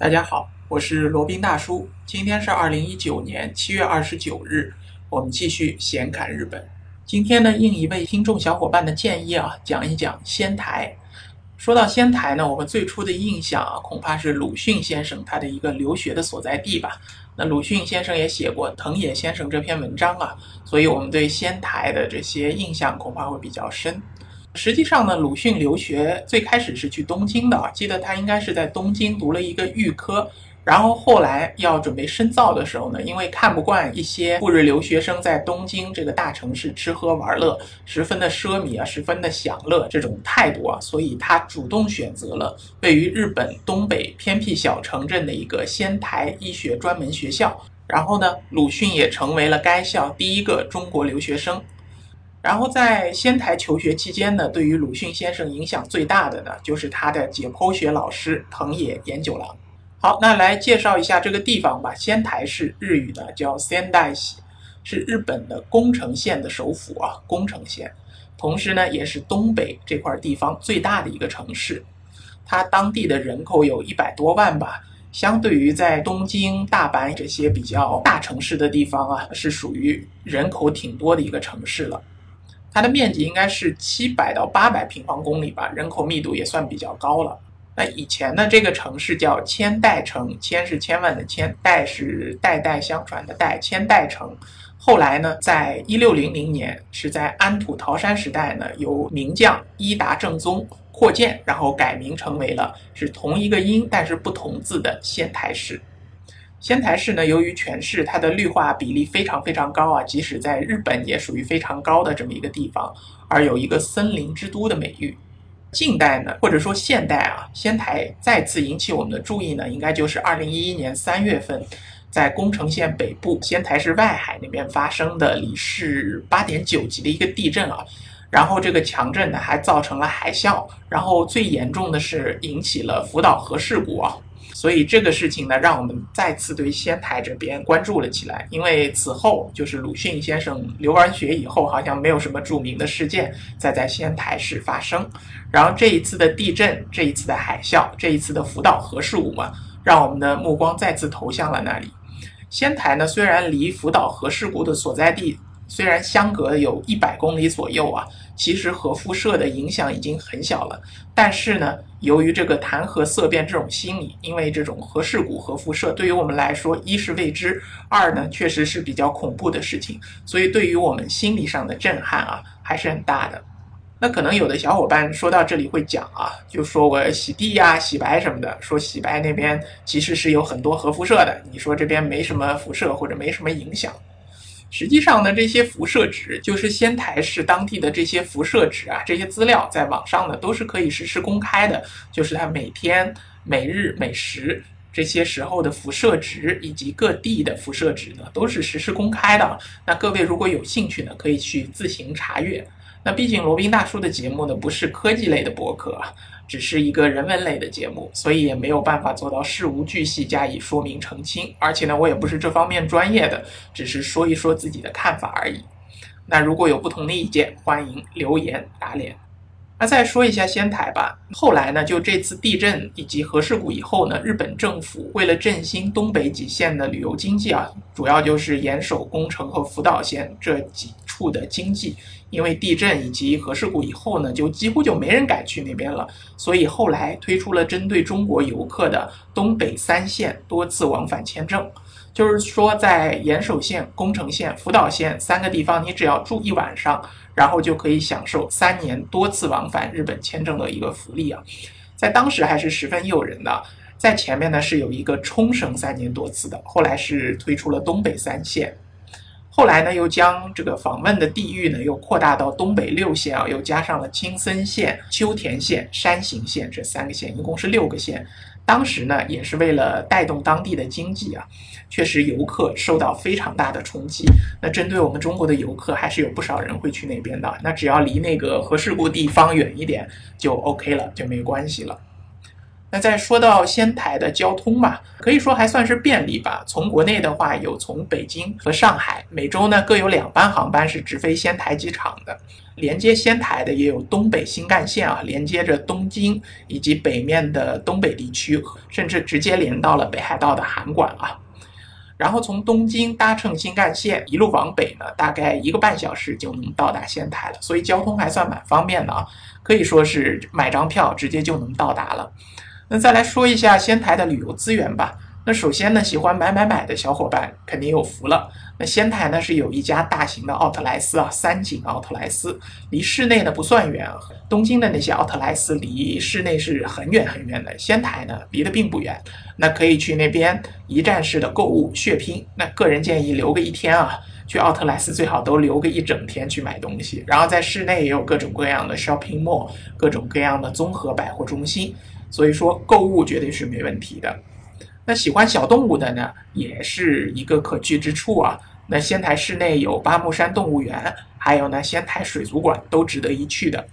大家好，我是罗宾大叔。今天是二零一九年七月二十九日，我们继续闲侃日本。今天呢，应一位听众小伙伴的建议啊，讲一讲仙台。说到仙台呢，我们最初的印象啊，恐怕是鲁迅先生他的一个留学的所在地吧。那鲁迅先生也写过藤野先生这篇文章啊，所以我们对仙台的这些印象恐怕会比较深。实际上呢，鲁迅留学最开始是去东京的，记得他应该是在东京读了一个预科，然后后来要准备深造的时候呢，因为看不惯一些赴日留学生在东京这个大城市吃喝玩乐，十分的奢靡啊，十分的享乐这种态度啊，所以他主动选择了位于日本东北偏僻小城镇的一个仙台医学专门学校，然后呢，鲁迅也成为了该校第一个中国留学生。然后在仙台求学期间呢，对于鲁迅先生影响最大的呢，就是他的解剖学老师藤野研九郎。好，那来介绍一下这个地方吧。仙台是日语的叫仙台市是日本的宫城县的首府啊，宫城县。同时呢，也是东北这块地方最大的一个城市。它当地的人口有一百多万吧，相对于在东京、大阪这些比较大城市的地方啊，是属于人口挺多的一个城市了。它的面积应该是七百到八百平方公里吧，人口密度也算比较高了。那以前呢，这个城市叫千代城，千是千万的千，代是代代相传的代，千代城。后来呢，在一六零零年，是在安土桃山时代呢，由名将伊达正宗扩建，然后改名成为了是同一个音但是不同字的仙台市。仙台市呢，由于全市它的绿化比例非常非常高啊，即使在日本也属于非常高的这么一个地方，而有一个森林之都的美誉。近代呢，或者说现代啊，仙台再次引起我们的注意呢，应该就是二零一一年三月份，在宫城县北部仙台市外海那边发生的里氏八点九级的一个地震啊，然后这个强震呢还造成了海啸，然后最严重的是引起了福岛核事故啊。所以这个事情呢，让我们再次对仙台这边关注了起来。因为此后就是鲁迅先生留完学以后，好像没有什么著名的事件再在仙台市发生。然后这一次的地震，这一次的海啸，这一次的福岛核事故嘛，让我们的目光再次投向了那里。仙台呢，虽然离福岛核事故的所在地。虽然相隔有一百公里左右啊，其实核辐射的影响已经很小了。但是呢，由于这个谈核色变这种心理，因为这种核事故、核辐射对于我们来说，一是未知，二呢确实是比较恐怖的事情，所以对于我们心理上的震撼啊还是很大的。那可能有的小伙伴说到这里会讲啊，就说我洗地呀、洗白什么的，说洗白那边其实是有很多核辐射的，你说这边没什么辐射或者没什么影响。实际上呢，这些辐射值就是仙台市当地的这些辐射值啊，这些资料在网上呢都是可以实时公开的，就是它每天、每日、每时这些时候的辐射值以及各地的辐射值呢都是实时公开的。那各位如果有兴趣呢，可以去自行查阅。那毕竟罗宾大叔的节目呢不是科技类的博客。只是一个人文类的节目，所以也没有办法做到事无巨细加以说明澄清。而且呢，我也不是这方面专业的，只是说一说自己的看法而已。那如果有不同的意见，欢迎留言打脸。那再说一下仙台吧。后来呢，就这次地震以及核事故以后呢，日本政府为了振兴东北几县的旅游经济啊，主要就是严守宫城和福岛县这几处的经济。因为地震以及核事故以后呢，就几乎就没人敢去那边了，所以后来推出了针对中国游客的东北三县多次往返签证，就是说在岩手县、宫城县、福岛县三个地方，你只要住一晚上，然后就可以享受三年多次往返日本签证的一个福利啊，在当时还是十分诱人的。在前面呢是有一个冲绳三年多次的，后来是推出了东北三线。后来呢，又将这个访问的地域呢，又扩大到东北六县啊，又加上了青森县、秋田县、山形县这三个县，一共是六个县。当时呢，也是为了带动当地的经济啊，确实游客受到非常大的冲击。那针对我们中国的游客，还是有不少人会去那边的。那只要离那个核事故地方远一点，就 OK 了，就没关系了。那再说到仙台的交通嘛，可以说还算是便利吧。从国内的话，有从北京和上海每周呢各有两班航班是直飞仙台机场的，连接仙台的也有东北新干线啊，连接着东京以及北面的东北地区，甚至直接连到了北海道的函馆啊。然后从东京搭乘新干线一路往北呢，大概一个半小时就能到达仙台了，所以交通还算蛮方便的啊，可以说是买张票直接就能到达了。那再来说一下仙台的旅游资源吧。那首先呢，喜欢买买买的小伙伴肯定有福了。那仙台呢是有一家大型的奥特莱斯啊，三井奥特莱斯，离市内呢不算远啊。东京的那些奥特莱斯离市内是很远很远的，仙台呢离得并不远。那可以去那边一站式的购物血拼。那个人建议留个一天啊，去奥特莱斯最好都留个一整天去买东西。然后在市内也有各种各样的 shopping mall，各种各样的综合百货中心。所以说购物绝对是没问题的。那喜欢小动物的呢，也是一个可去之处啊。那仙台市内有八木山动物园，还有呢仙台水族馆，都值得一去的。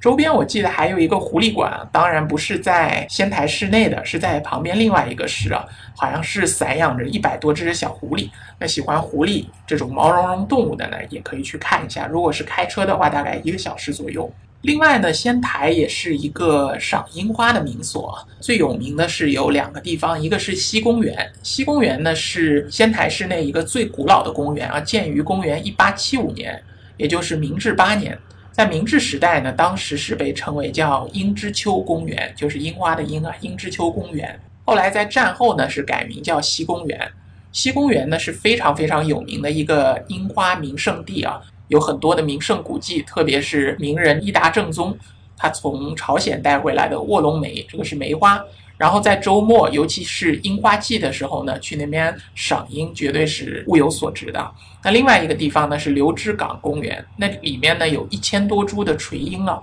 周边我记得还有一个狐狸馆，当然不是在仙台市内的，是在旁边另外一个市啊，好像是散养着一百多只小狐狸。那喜欢狐狸这种毛茸茸动物的呢，也可以去看一下。如果是开车的话，大概一个小时左右。另外呢，仙台也是一个赏樱花的名所，最有名的是有两个地方，一个是西公园。西公园呢是仙台市内一个最古老的公园啊，建于公元一八七五年，也就是明治八年。在明治时代呢，当时是被称为叫樱之丘公园，就是樱花的樱啊，樱之丘公园。后来在战后呢，是改名叫西公园。西公园呢是非常非常有名的一个樱花名胜地啊。有很多的名胜古迹，特别是名人伊达正宗，他从朝鲜带回来的卧龙梅，这个是梅花。然后在周末，尤其是樱花季的时候呢，去那边赏樱绝对是物有所值的。那另外一个地方呢是流之港公园，那里面呢有一千多株的垂樱啊，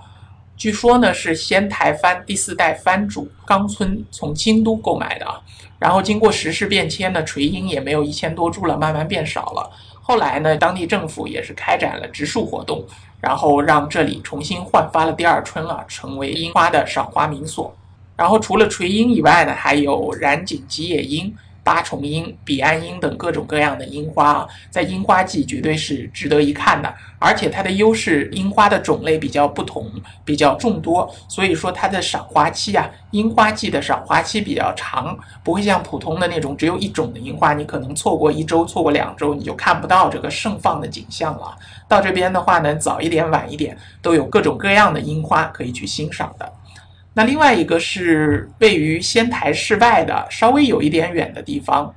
据说呢是仙台藩第四代藩主冈村从京都购买的啊。然后经过时事变迁呢，垂樱也没有一千多株了，慢慢变少了。后来呢，当地政府也是开展了植树活动，然后让这里重新焕发了第二春了，成为樱花的赏花名所。然后除了垂樱以外呢，还有染井吉野樱。八重樱、彼岸樱等各种各样的樱花啊，在樱花季绝对是值得一看的。而且它的优势，樱花的种类比较不同，比较众多，所以说它的赏花期啊，樱花季的赏花期比较长，不会像普通的那种只有一种的樱花，你可能错过一周、错过两周，你就看不到这个盛放的景象了。到这边的话呢，早一点、晚一点，都有各种各样的樱花可以去欣赏的。那另外一个是位于仙台市外的稍微有一点远的地方，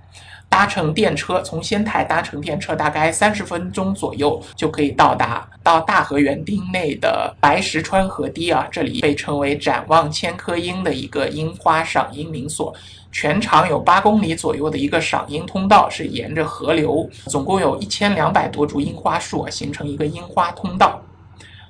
搭乘电车从仙台搭乘电车大概三十分钟左右就可以到达到大河园町内的白石川河堤啊，这里被称为展望千棵樱的一个樱花赏樱名所，全长有八公里左右的一个赏樱通道，是沿着河流，总共有一千两百多株樱花树啊，形成一个樱花通道。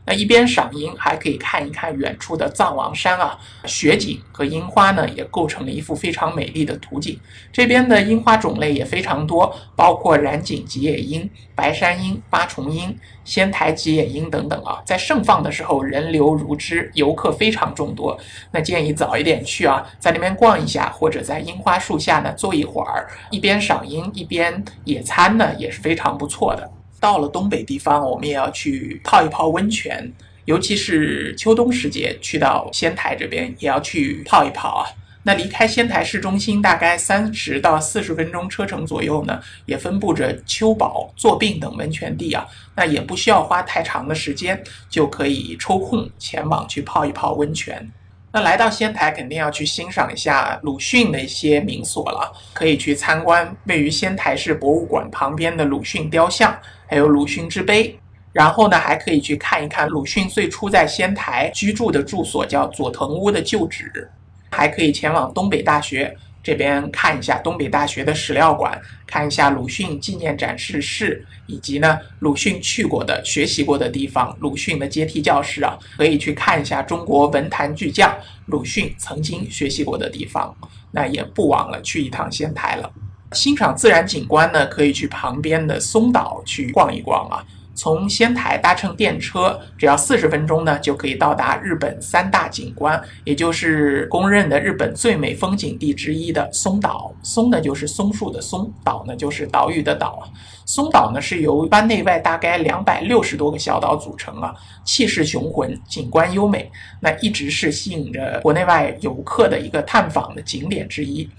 那一边赏樱，还可以看一看远处的藏王山啊，雪景和樱花呢，也构成了一幅非常美丽的图景。这边的樱花种类也非常多，包括染井吉野樱、白山樱、八重樱、仙台吉野樱等等啊。在盛放的时候，人流如织，游客非常众多。那建议早一点去啊，在那边逛一下，或者在樱花树下呢坐一会儿，一边赏樱一边野餐呢，也是非常不错的。到了东北地方，我们也要去泡一泡温泉，尤其是秋冬时节，去到仙台这边也要去泡一泡啊。那离开仙台市中心大概三十到四十分钟车程左右呢，也分布着秋宝、坐病等温泉地啊。那也不需要花太长的时间，就可以抽空前往去泡一泡温泉。那来到仙台，肯定要去欣赏一下鲁迅的一些名所了，可以去参观位于仙台市博物馆旁边的鲁迅雕像，还有鲁迅之碑。然后呢，还可以去看一看鲁迅最初在仙台居住的住所，叫佐藤屋的旧址。还可以前往东北大学。这边看一下东北大学的史料馆，看一下鲁迅纪念展示室，以及呢鲁迅去过的、学习过的地方，鲁迅的阶梯教室啊，可以去看一下中国文坛巨匠鲁迅曾经学习过的地方。那也不枉了去一趟仙台了。欣赏自然景观呢，可以去旁边的松岛去逛一逛啊。从仙台搭乘电车，只要四十分钟呢，就可以到达日本三大景观，也就是公认的日本最美风景地之一的松岛。松呢就是松树的松，岛呢就是岛屿的岛。松岛呢是由湾内外大概两百六十多个小岛组成啊，气势雄浑，景观优美，那一直是吸引着国内外游客的一个探访的景点之一。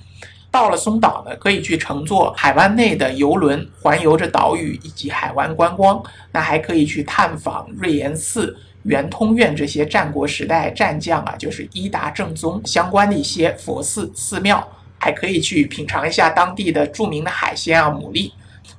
到了松岛呢，可以去乘坐海湾内的游轮环游着岛屿以及海湾观光。那还可以去探访瑞岩寺、圆通院这些战国时代战将啊，就是伊达正宗相关的一些佛寺寺庙。还可以去品尝一下当地的著名的海鲜啊，牡蛎。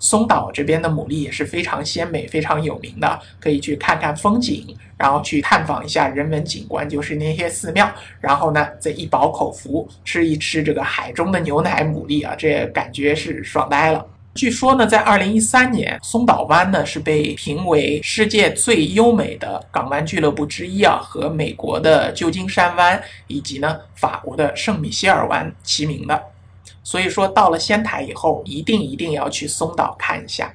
松岛这边的牡蛎也是非常鲜美、非常有名的，可以去看看风景，然后去探访一下人文景观，就是那些寺庙，然后呢再一饱口福，吃一吃这个海中的牛奶牡蛎啊，这感觉是爽呆了。据说呢，在二零一三年，松岛湾呢是被评为世界最优美的港湾俱乐部之一啊，和美国的旧金山湾以及呢法国的圣米歇尔湾齐名的。所以说，到了仙台以后，一定一定要去松岛看一下。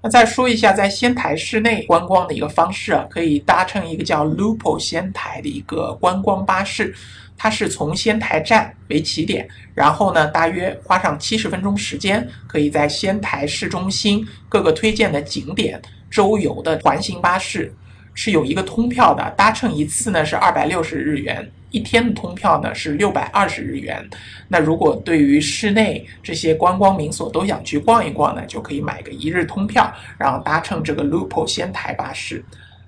那再说一下，在仙台市内观光的一个方式啊，可以搭乘一个叫 Lupo 仙台的一个观光巴士，它是从仙台站为起点，然后呢，大约花上七十分钟时间，可以在仙台市中心各个推荐的景点周游的环形巴士。是有一个通票的，搭乘一次呢是二百六十日元，一天的通票呢是六百二十日元。那如果对于市内这些观光名所都想去逛一逛呢，就可以买个一日通票，然后搭乘这个 Lupo 仙台巴士。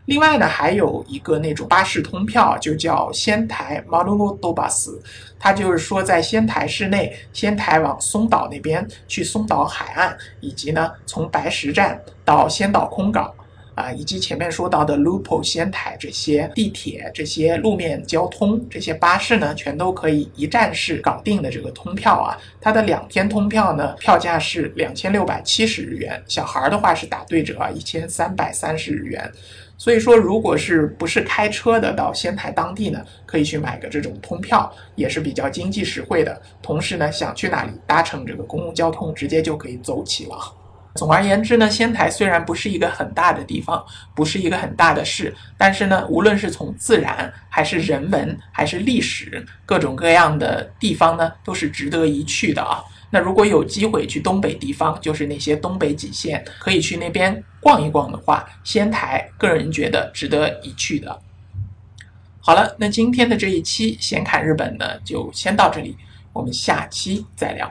另外呢，还有一个那种巴士通票，就叫仙台 Marumoto Bus，它就是说在仙台市内，仙台往松岛那边去松岛海岸，以及呢从白石站到仙岛空港。啊，以及前面说到的 Lupo 仙台这些地铁、这些路面交通、这些巴士呢，全都可以一站式搞定的这个通票啊。它的两天通票呢，票价是两千六百七十日元，小孩的话是打对折啊，一千三百三十日元。所以说，如果是不是开车的到仙台当地呢，可以去买个这种通票，也是比较经济实惠的。同时呢，想去哪里搭乘这个公共交通，直接就可以走起了。总而言之呢，仙台虽然不是一个很大的地方，不是一个很大的市，但是呢，无论是从自然还是人文还是历史，各种各样的地方呢，都是值得一去的啊。那如果有机会去东北地方，就是那些东北几县，可以去那边逛一逛的话，仙台个人觉得值得一去的。好了，那今天的这一期闲侃日本呢，就先到这里，我们下期再聊。